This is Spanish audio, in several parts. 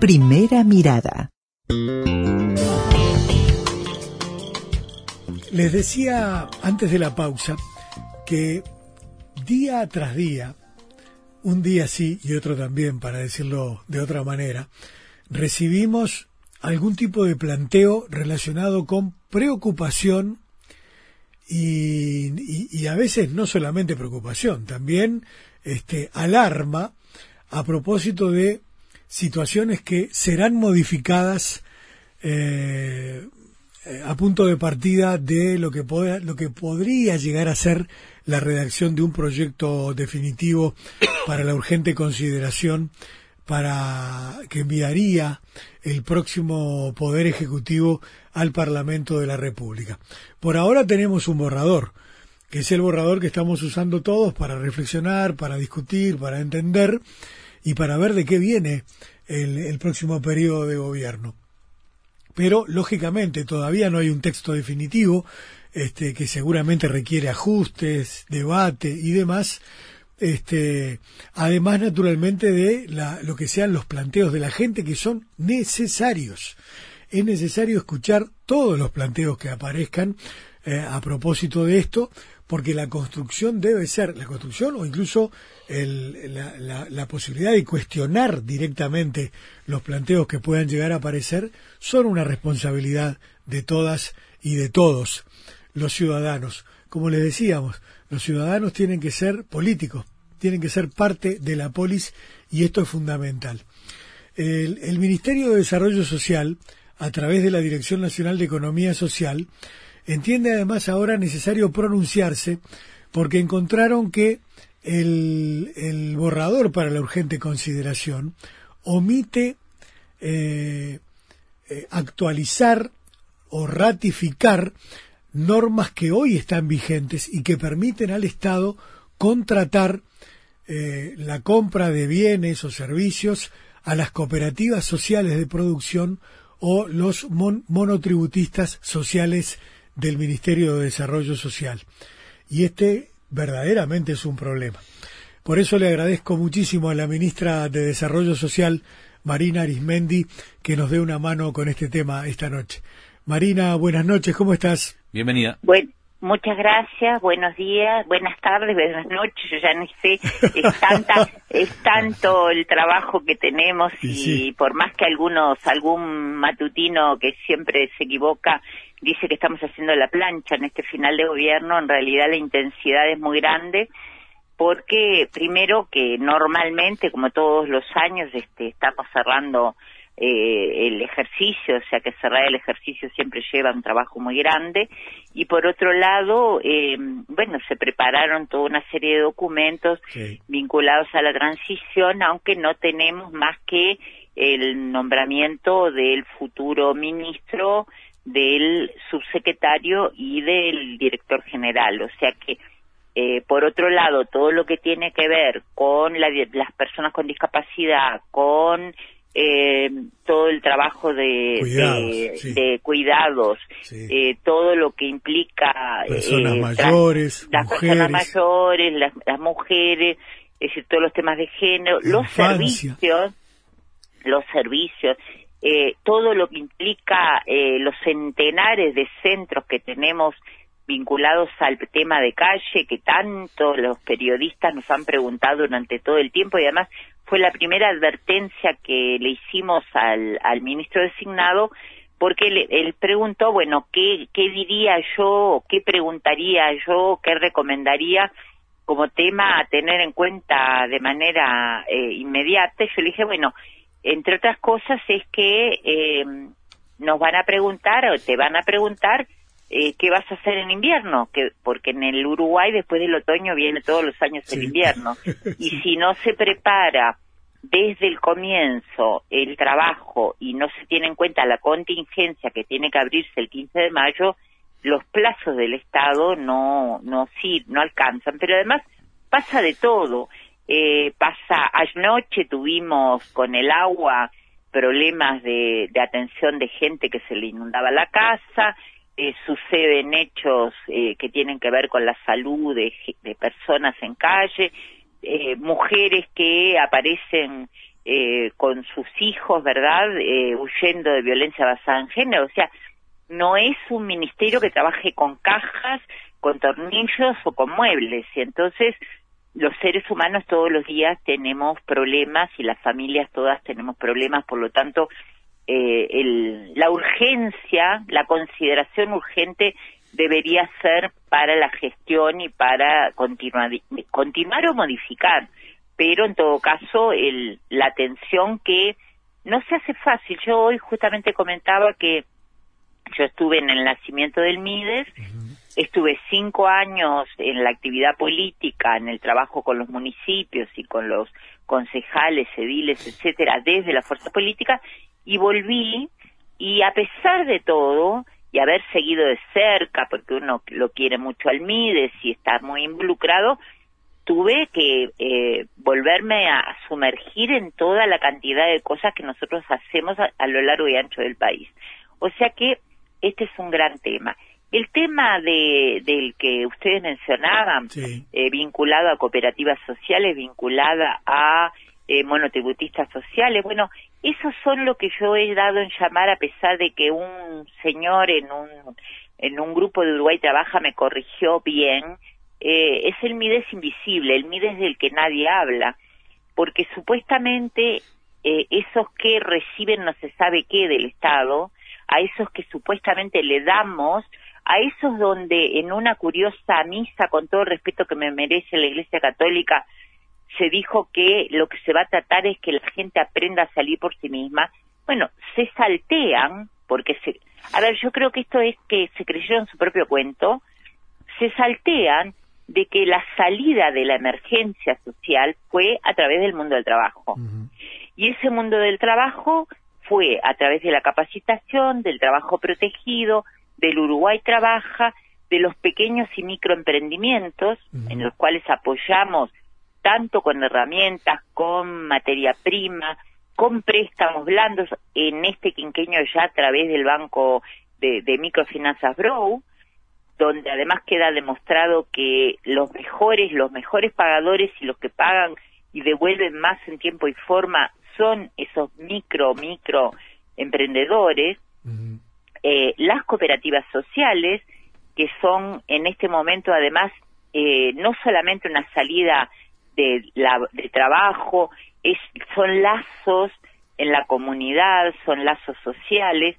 Primera mirada. Les decía antes de la pausa que día tras día, un día sí y otro también, para decirlo de otra manera, recibimos algún tipo de planteo relacionado con preocupación y, a veces no solamente preocupación, también este, alarma a propósito de situaciones que serán modificadas eh, a punto de partida de lo que, lo que podría llegar a ser la redacción de un proyecto definitivo para la urgente consideración para que enviaría el próximo Poder Ejecutivo al Parlamento de la República. Por ahora tenemos un borrador, que es el borrador que estamos usando todos para reflexionar, para discutir, para entender y para ver de qué viene el, próximo periodo de gobierno. Pero, lógicamente, todavía no hay un texto definitivo, este, que seguramente requiere ajustes, debate y demás, este, además naturalmente de lo que sean los planteos de la gente que son necesarios. Es necesario escuchar todos los planteos que aparezcan eh, a propósito de esto, porque la construcción debe ser, la construcción o incluso la, posibilidad de cuestionar directamente los planteos que puedan llegar a aparecer son una responsabilidad de todas y de todos los ciudadanos. Como les decíamos, los ciudadanos tienen que ser políticos, tienen que ser parte de la polis y esto es fundamental. El Ministerio de Desarrollo Social, a través de la Dirección Nacional de Economía Social, entiende además ahora necesario pronunciarse porque encontraron que el, borrador para la urgente consideración omite eh, eh, actualizar o ratificar normas que hoy están vigentes y que permiten al Estado contratar eh, la compra de bienes o servicios a las cooperativas sociales de producción o los monotributistas sociales del Ministerio de Desarrollo Social. Y este verdaderamente es un problema. Por eso le agradezco muchísimo a la ministra de Desarrollo Social, Marina Arismendi, que nos dé una mano con este tema esta noche. Marina, buenas noches, ¿cómo estás? Bienvenida. Bueno, muchas gracias, buenos días, buenas tardes, buenas noches, yo ya no sé, es, tanta, es tanto el trabajo que tenemos y, por más que algunos, algún matutino que siempre se equivoca dice que estamos haciendo la plancha en este final de gobierno, en realidad la intensidad es muy grande porque primero que normalmente, como todos los años, este, estamos cerrando eh, el ejercicio, o sea que cerrar el ejercicio siempre lleva un trabajo muy grande. Y por otro lado, eh, bueno, se prepararon toda una serie de documentos vinculados a la transición, aunque no tenemos más que el nombramiento del futuro ministro, del subsecretario y del director general. O sea que, eh, por otro lado, todo lo que tiene que ver con las personas con discapacidad, con eh, todo el trabajo de cuidados, eh, todo lo que implica personas eh, mayores, las personas mayores, las, mujeres, es decir, todos los temas de género, los servicios, los servicios, todo lo que implica los centenares de centros que tenemos vinculados al tema de calle que tanto los periodistas nos han preguntado durante todo el tiempo y además fue la primera advertencia que le hicimos al, al ministro designado porque él, preguntó, bueno, ¿qué, ¿qué diría yo, qué preguntaría yo, qué recomendaría como tema a tener en cuenta de manera eh, inmediata? Yo le dije, bueno, entre otras cosas es que eh, nos van a preguntar o te van a preguntar eh, qué vas a hacer en invierno, que porque en el Uruguay después del otoño viene todos los años el invierno. Y si no se prepara desde el comienzo el trabajo y no se tiene en cuenta la contingencia que tiene que abrirse el 15 de mayo, los plazos del Estado no no sí no alcanzan, pero además pasa de todo. Eh, pasa anoche tuvimos con el agua problemas de, de atención de gente que se le inundaba la casa, eh, suceden hechos eh, que tienen que ver con la salud de, personas en calle, eh, mujeres que aparecen eh, con sus hijos, ¿verdad? Huyendo de violencia basada en género. O sea, no es un ministerio que trabaje con cajas, con tornillos o con muebles. Y entonces los seres humanos todos los días tenemos problemas y las familias todas tenemos problemas, por lo tanto, eh, el, la urgencia, la consideración urgente debería ser para la gestión y para continuar, continuar o modificar, pero en todo caso el, la atención que no se hace fácil. Yo hoy justamente comentaba que yo estuve en el nacimiento del MIDES, estuve cinco años en la actividad política, en el trabajo con los municipios y con los concejales, ediles, etcétera, desde la fuerza política, y volví, y a pesar de todo, y haber seguido de cerca, porque uno lo quiere mucho al MIDES y está muy involucrado, tuve que eh, volverme a sumergir en toda la cantidad de cosas que nosotros hacemos a lo largo y ancho del país. O sea que este es un gran tema. El tema de, del que ustedes mencionaban, eh, vinculado a cooperativas sociales, vinculada a eh, monotributistas sociales, bueno, esos son lo que yo he dado en llamar, a pesar de que un señor en un, en un grupo de Uruguay Trabaja me corrigió bien, eh, es el MIDES invisible, el MIDES del que nadie habla, porque supuestamente eh, esos que reciben no se sabe qué del Estado, a esos que supuestamente le damos, a esos donde en una curiosa misa, con todo el respeto que me merece la Iglesia Católica, se dijo que lo que se va a tratar es que la gente aprenda a salir por sí misma. Bueno, se saltean, porque se... A ver, yo creo que esto es que se creyeron su propio cuento, se saltean de que la salida de la emergencia social fue a través del mundo del trabajo. Y ese mundo del trabajo fue a través de la capacitación, del trabajo protegido, del Uruguay Trabaja, de los pequeños y microemprendimientos, en los cuales apoyamos tanto con herramientas, con materia prima, con préstamos blandos, en este quinqueño ya a través del Banco de, de Microfinanzas Brow, donde además queda demostrado que los mejores, los mejores pagadores y los que pagan y devuelven más en tiempo y forma son esos micro, micro emprendedores, eh, las cooperativas sociales, que son en este momento además eh, no solamente una salida de, la, de trabajo, es, son lazos en la comunidad, son lazos sociales,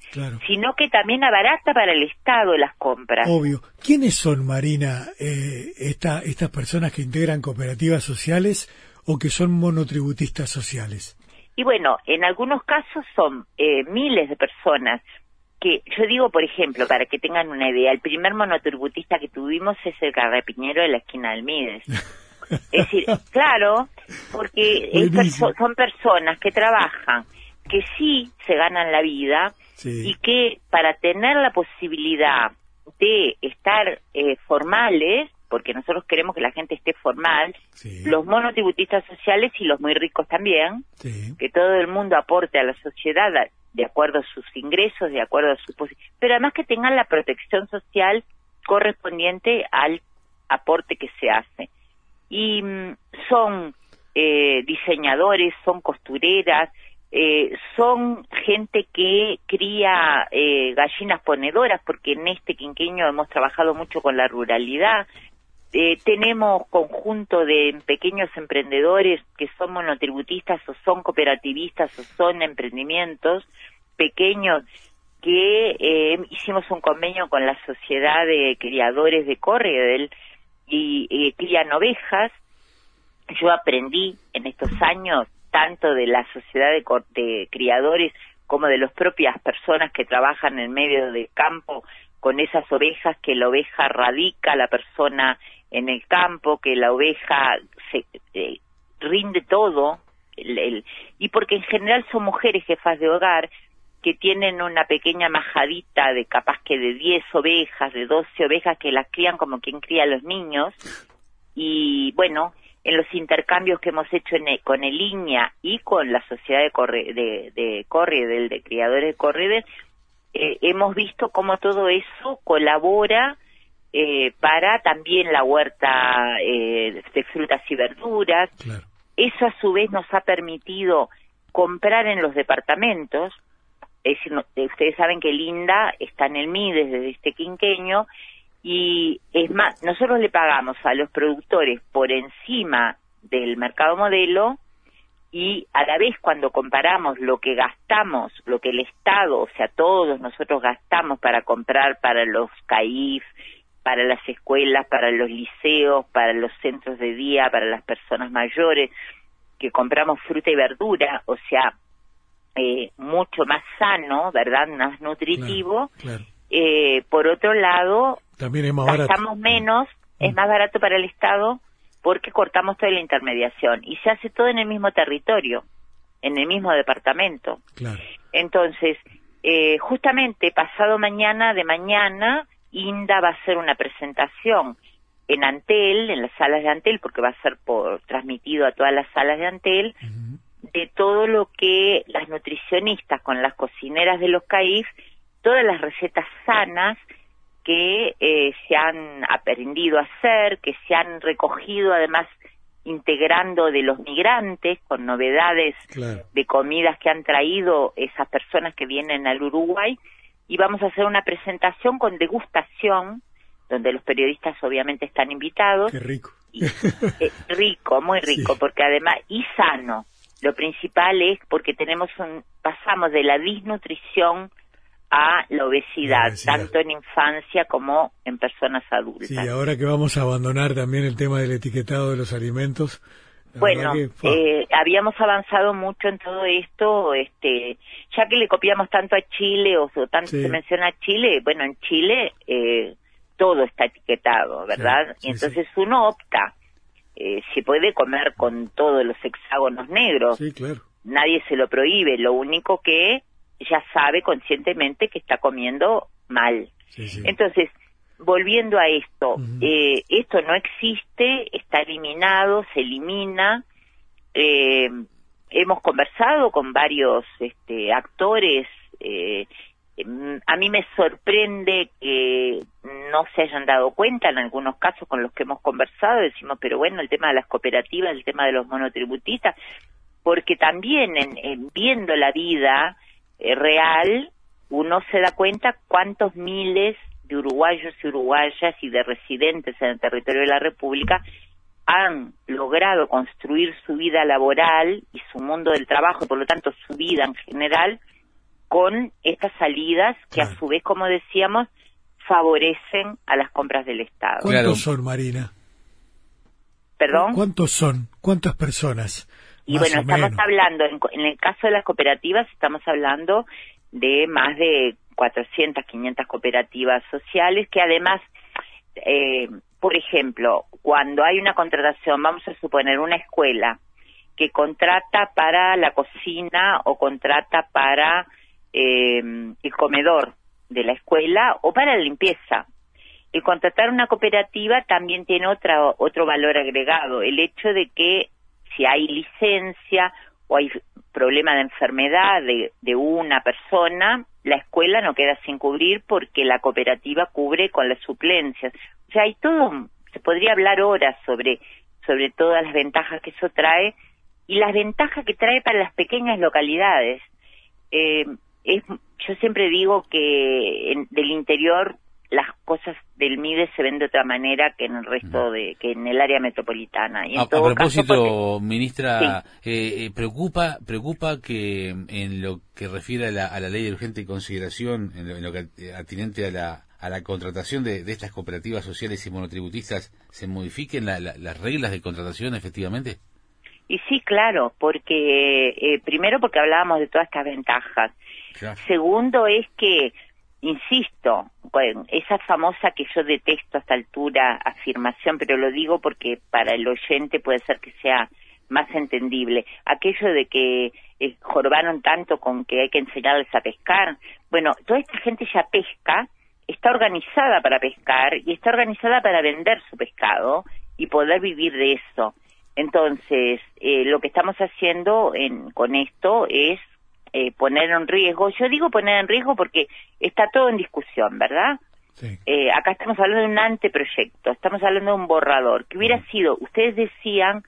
sino que también abarata para el Estado las compras. Obvio. ¿Quiénes son, Marina, eh, esta, estas personas que integran cooperativas sociales o que son monotributistas sociales? Y bueno, en algunos casos son eh, miles de personas que yo digo, por ejemplo, para que tengan una idea, el primer monotributista que tuvimos es el carrepiñero de la esquina del Mides. Es decir, claro, porque son personas que trabajan, que sí se ganan la vida y que para tener la posibilidad de estar eh, formales, porque nosotros queremos que la gente esté formal, los monotributistas sociales y los muy ricos también, que todo el mundo aporte a la sociedad de acuerdo a sus ingresos, de acuerdo a su pero además que tengan la protección social correspondiente al aporte que se hace. Y mm, son eh, diseñadores, son costureras, eh, son gente que cría eh, gallinas ponedoras, porque en este quinqueño hemos trabajado mucho con la ruralidad, eh, tenemos conjunto de pequeños emprendedores que son monotributistas o son cooperativistas o son emprendimientos pequeños que eh, hicimos un convenio con la sociedad de criadores de Corriedel y, y crían ovejas. Yo aprendí en estos años tanto de la sociedad de, de criadores como de las propias personas que trabajan en medio del campo con esas ovejas que la oveja radica la persona en el campo, que la oveja se eh, rinde todo, y porque en general son mujeres jefas de hogar que tienen una pequeña majadita de capaz que de 10 ovejas, de 12 ovejas que las crían como quien cría a los niños, y bueno, en los intercambios que hemos hecho con el INEA y con la sociedad de, corre, de, de de criadores de Corrides, eh, hemos visto cómo todo eso colabora eh, para también la huerta eh, de frutas y verduras. Eso a su vez nos ha permitido comprar en los departamentos, es decir, ustedes saben que Linda está en el MIDES desde este quinqueño, y es más, nosotros le pagamos a los productores por encima del mercado modelo y a la vez cuando comparamos lo que gastamos, lo que el Estado, o sea, todos nosotros gastamos para comprar para los CAIF, para las escuelas, para los liceos, para los centros de día, para las personas mayores, que compramos fruta y verdura, o sea, eh, mucho más sano, ¿verdad? Más nutritivo. Eh, por otro lado, también es más gastamos menos, es mm. más barato para el Estado porque cortamos toda la intermediación y se hace todo en el mismo territorio, en el mismo departamento. Entonces, eh, justamente pasado mañana de mañana, INDA va a hacer una presentación en Antel, en las salas de Antel, porque va a ser por transmitido a todas las salas de Antel, de todo lo que las nutricionistas con las cocineras de los CAIF, todas las recetas sanas que eh, se han aprendido a hacer, que se han recogido además integrando de los migrantes con novedades de comidas que han traído esas personas que vienen al Uruguay y vamos a hacer una presentación con degustación donde los periodistas obviamente están invitados. Qué rico. Eh, rico, muy rico, porque además y sano. Lo principal es porque tenemos un pasamos de la disnutrición a la obesidad, tanto en infancia como en personas adultas. Sí, ahora que vamos a abandonar también el tema del etiquetado de los alimentos. Bueno, eh, habíamos avanzado mucho en todo esto, este, ya que le copiamos tanto a Chile o, tanto se menciona a Chile, bueno, en Chile eh, todo está etiquetado, ¿verdad? y entonces uno opta, eh, se puede comer con todos los hexágonos negros, sí, claro. nadie se lo prohíbe, lo único que ya sabe conscientemente que está comiendo mal. Entonces, volviendo a esto, eh, esto no existe, está eliminado, se elimina. Eh, hemos conversado con varios este, actores. Eh, a mí me sorprende que no se hayan dado cuenta en algunos casos con los que hemos conversado. Decimos, pero bueno, el tema de las cooperativas, el tema de los monotributistas, porque también en viendo la vida, eh, real, uno se da cuenta cuántos miles de uruguayos y uruguayas y de residentes en el territorio de la República han logrado construir su vida laboral y su mundo del trabajo, por lo tanto su vida en general, con estas salidas que a su vez, como decíamos, favorecen a las compras del Estado. ¿Cuántos son, Marina? ¿Perdón? ¿Cuántos son? ¿Cuántas personas? Y bueno, estamos hablando, en, el caso de las cooperativas, estamos hablando de más de 400, 500 cooperativas sociales que además, eh, por ejemplo, cuando hay una contratación, vamos a suponer una escuela que contrata para la cocina o contrata para eh, el comedor de la escuela o para la limpieza. El contratar una cooperativa también tiene otra, otro valor agregado, el hecho de que si hay licencia o hay problema de enfermedad de, una persona, la escuela no queda sin cubrir porque la cooperativa cubre con las suplencias. O sea, hay todo, se podría hablar horas sobre, sobre todas las ventajas que eso trae y las ventajas que trae para las pequeñas localidades. Eh, es, yo siempre digo que en, del interior las cosas del MIDE se ven de otra manera que en el resto de que en el área metropolitana. Y a, propósito ministra eh, eh, preocupa preocupa que en lo que refiere a la, a la ley de urgente consideración en lo, que atinente a la a la contratación de, de, estas cooperativas sociales y monotributistas se modifiquen las reglas de contratación efectivamente y sí claro porque eh, primero porque hablábamos de todas estas ventajas. Segundo es que insisto, bueno, esa famosa que yo detesto a esta altura afirmación, pero lo digo porque para el oyente puede ser que sea más entendible, aquello de que eh, jorbaron tanto con que hay que enseñarles a pescar, bueno, toda esta gente ya pesca, está organizada para pescar y está organizada para vender su pescado y poder vivir de eso. Entonces, eh, lo que estamos haciendo en, con esto es eh, poner en riesgo. Yo digo poner en riesgo porque está todo en discusión, ¿verdad? Eh, acá estamos hablando de un anteproyecto, estamos hablando de un borrador, que hubiera sido, ustedes decían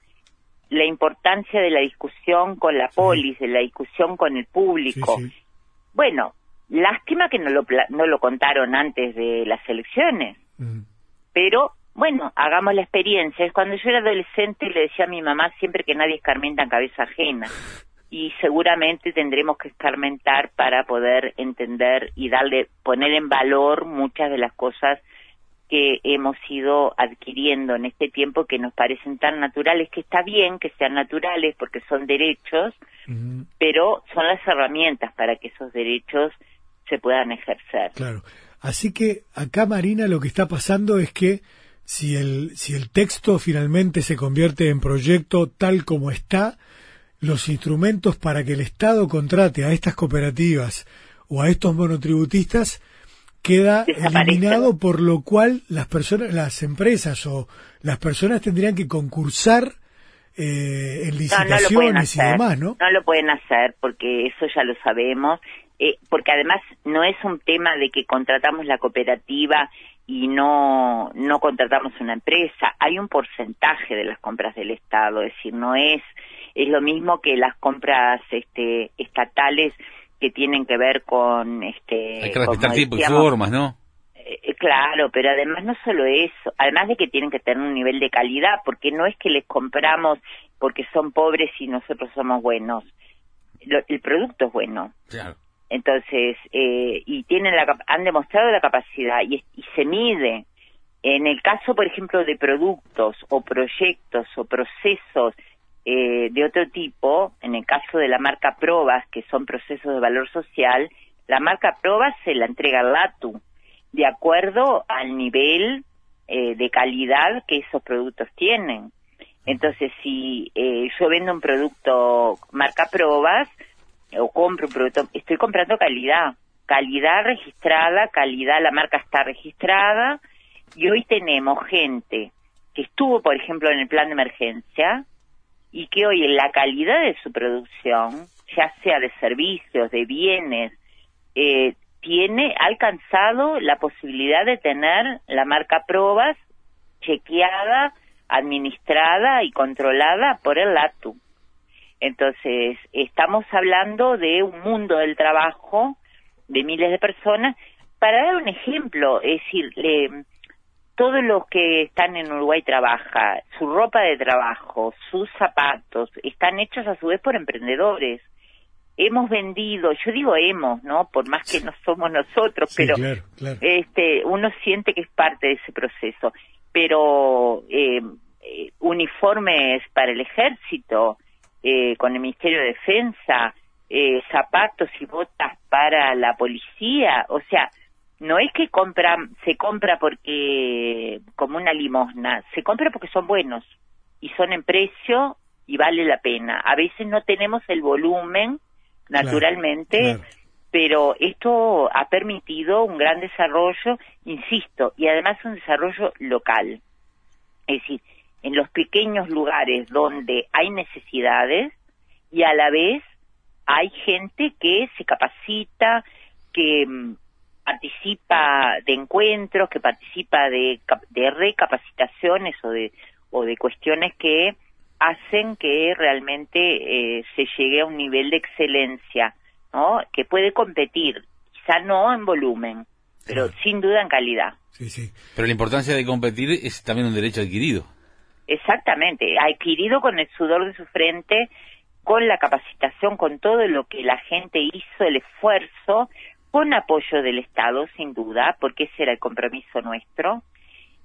la importancia de la discusión con la polis, de la discusión con el público. Bueno, lástima que no lo, no lo contaron antes de las elecciones, mm. pero bueno, hagamos la experiencia. Cuando yo era adolescente le decía a mi mamá siempre que nadie escarmienta en cabeza ajena. Y seguramente tendremos que escarmentar para poder entender y darle, poner en valor muchas de las cosas que hemos ido adquiriendo en este tiempo que nos parecen tan naturales, que está bien que sean naturales porque son derechos, pero son las herramientas para que esos derechos se puedan ejercer. Claro. Así que acá, Marina, lo que está pasando es que si el, si el texto finalmente se convierte en proyecto tal como está, los instrumentos para que el Estado contrate a estas cooperativas o a estos monotributistas queda eliminado, por lo cual las personas, las empresas o las personas tendrían que concursar eh, en licitaciones y demás, ¿no? No lo pueden hacer porque eso ya lo sabemos, eh, porque además no es un tema de que contratamos la cooperativa y no no contratamos una empresa, hay un porcentaje de las compras del Estado, es decir, no es es lo mismo que las compras este estatales que tienen que ver con este hay que respetar tiempo y formas no eh, claro pero además no solo eso además de que tienen que tener un nivel de calidad porque no es que les compramos porque son pobres y nosotros somos buenos. El producto es bueno. Claro. Entonces eh, y tienen la han demostrado la capacidad y, y se mide. En el caso por ejemplo de productos o proyectos o procesos eh, de otro tipo, en el caso de la marca Probas, que son procesos de valor social, la marca Probas se la entrega al LATU, de acuerdo al nivel eh, de calidad que esos productos tienen. Entonces, si eh, yo vendo un producto marca Probas, o compro un producto, estoy comprando calidad, calidad registrada, calidad, la marca está registrada, y hoy tenemos gente que estuvo, por ejemplo, en el plan de emergencia, y que hoy la calidad de su producción, ya sea de servicios, de bienes, eh, tiene alcanzado la posibilidad de tener la marca Probas chequeada, administrada y controlada por el LATU. Entonces, estamos hablando de un mundo del trabajo de miles de personas. Para dar un ejemplo, es decir, todos los que están en Uruguay trabaja, su ropa de trabajo, sus zapatos, están hechos a su vez por emprendedores. Hemos vendido, yo digo hemos, ¿no? Por más que no somos nosotros, pero este uno siente que es parte de ese proceso. Pero eh, eh, uniformes para el ejército, eh, con el Ministerio de Defensa, zapatos y botas para la policía, o sea, no es que compra, se compra porque como una limosna, se compra porque son buenos y son en precio y vale la pena. A veces no tenemos el volumen, naturalmente, pero esto ha permitido un gran desarrollo, insisto, y además un desarrollo local. Es decir, en los pequeños lugares donde hay necesidades y a la vez hay gente que se capacita, que mm, participa de encuentros, que participa de, de recapacitaciones o de, o de cuestiones que hacen que realmente eh, se llegue a un nivel de excelencia, ¿no? Que puede competir, quizá no en volumen, pero sin duda en calidad. Sí, sí. Pero la importancia de competir es también un derecho adquirido. Exactamente, adquirido con el sudor de su frente, con la capacitación, con todo lo que la gente hizo, el esfuerzo, con apoyo del Estado, sin duda, porque ese era el compromiso nuestro,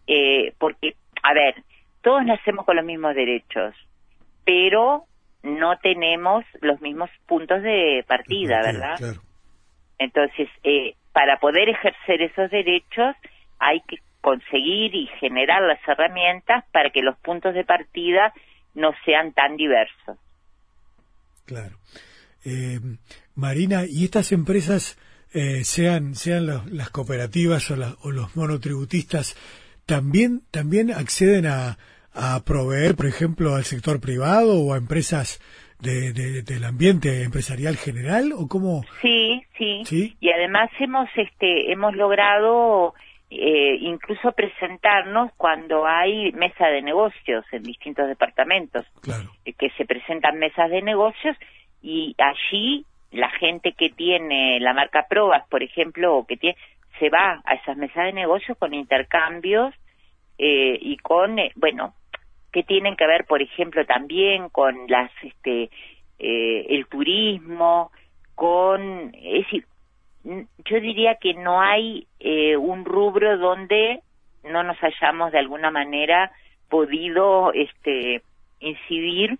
eh, porque, a ver, todos nacemos con los mismos derechos, pero no tenemos los mismos puntos de partida, ¿verdad? Entonces, eh, para poder ejercer esos derechos hay que conseguir y generar las herramientas para que los puntos de partida no sean tan diversos. Claro. Eh, Marina, ¿y estas empresas eh, sean, sean las cooperativas o, o, los monotributistas, también, también acceden a, a proveer, por ejemplo, al sector privado o a empresas de, del ambiente empresarial general o cómo sí, sí, sí y además hemos este hemos logrado eh, incluso presentarnos cuando hay mesa de negocios en distintos departamentos, eh, que se presentan mesas de negocios y allí la gente que tiene la marca Probas, por ejemplo, o que tiene, se va a esas mesas de negocios con intercambios eh, y con, bueno, que tienen que ver, por ejemplo, también con las, este, el turismo, con, es decir, yo diría que no hay eh, un rubro donde no nos hayamos de alguna manera podido este incidir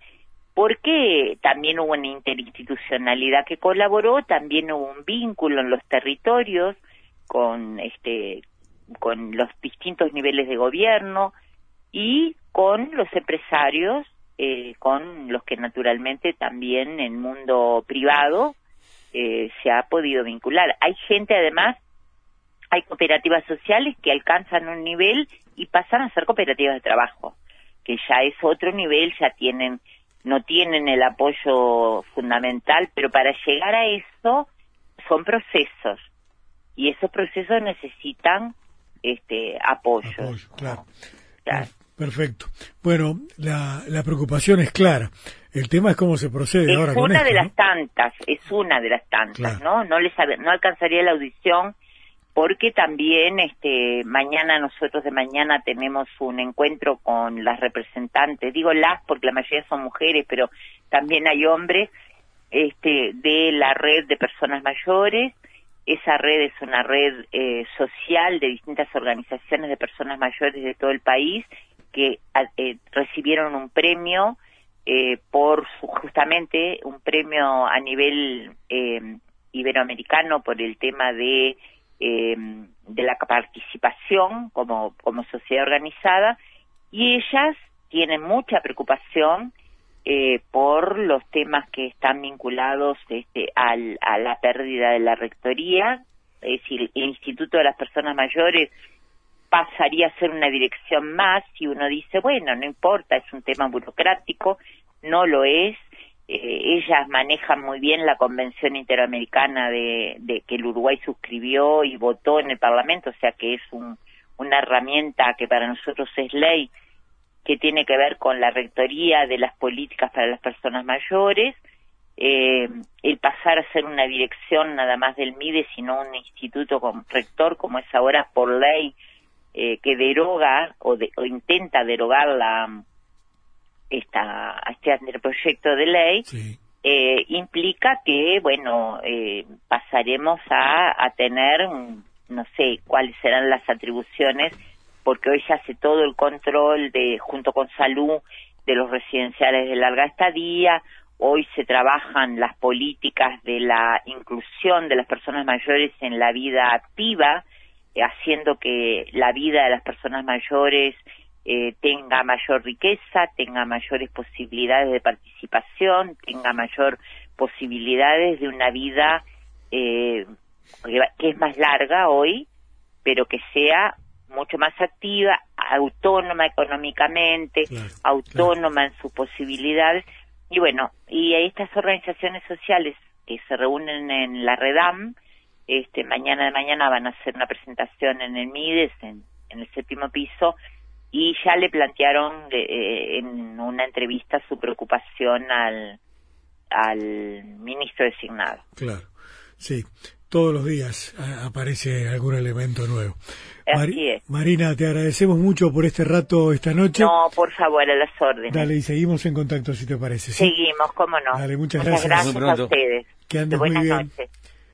porque también hubo una interinstitucionalidad que colaboró, también hubo un vínculo en los territorios con este con los distintos niveles de gobierno y con los empresarios, eh, con los que naturalmente también en el mundo privado eh, se ha podido vincular. Hay gente además, hay cooperativas sociales que alcanzan un nivel y pasan a ser cooperativas de trabajo, que ya es otro nivel, ya tienen, no tienen el apoyo fundamental, pero para llegar a eso son procesos y esos procesos necesitan este apoyo. claro. Perfecto. Bueno, la, la preocupación es clara. El tema es cómo se procede es ahora con una de las tantas, es una de las tantas, ¿no? No les no alcanzaría la audición porque también este mañana nosotros de mañana tenemos un encuentro con las representantes, digo las porque la mayoría son mujeres, pero también hay hombres este de la red de personas mayores. Esa red es una red eh, social de distintas organizaciones de personas mayores de todo el país que eh, recibieron un premio eh, por justamente un premio a nivel eh, iberoamericano por el tema de eh, de la participación como como sociedad organizada y ellas tienen mucha preocupación eh, por los temas que están vinculados este, al, a la pérdida de la rectoría, es decir, el Instituto de las Personas Mayores pasaría a ser una dirección más y uno dice, bueno, no importa, es un tema burocrático, no lo es. Eh, ellas manejan muy bien la Convención Interamericana de, de, que el Uruguay suscribió y votó en el Parlamento, o sea que es un, una herramienta que para nosotros es ley que tiene que ver con la rectoría de las políticas para las personas mayores, eh, el pasar a ser una dirección nada más del MIDE, sino un instituto con rector como es ahora por ley eh, que deroga o, o intenta derogar la esta, este proyecto de ley eh, implica que, bueno, eh, pasaremos a, a tener, no sé cuáles serán las atribuciones, porque hoy se hace todo el control de, junto con salud, de los residenciales de larga estadía, hoy se trabajan las políticas de la inclusión de las personas mayores en la vida activa, haciendo que la vida de las personas mayores eh, tenga mayor riqueza, tenga mayores posibilidades de participación, tenga mayor posibilidades de una vida eh, que es más larga hoy, pero que sea mucho más activa, autónoma económicamente, autónoma en sus posibilidades. Y bueno, y estas organizaciones sociales que se reúnen en la REDAM, este, mañana de mañana van a hacer una presentación en el MIDES, en el séptimo piso, y ya le plantearon eh, en una entrevista su preocupación al, al ministro designado. Claro, sí, todos los días aparece algún elemento nuevo. Así es. Marina, te agradecemos mucho por este rato esta noche. No, por favor, a las órdenes. Dale, y seguimos en contacto si te parece. Seguimos, cómo no. Dale, muchas, gracias. gracias a ustedes. Que andes muy bien.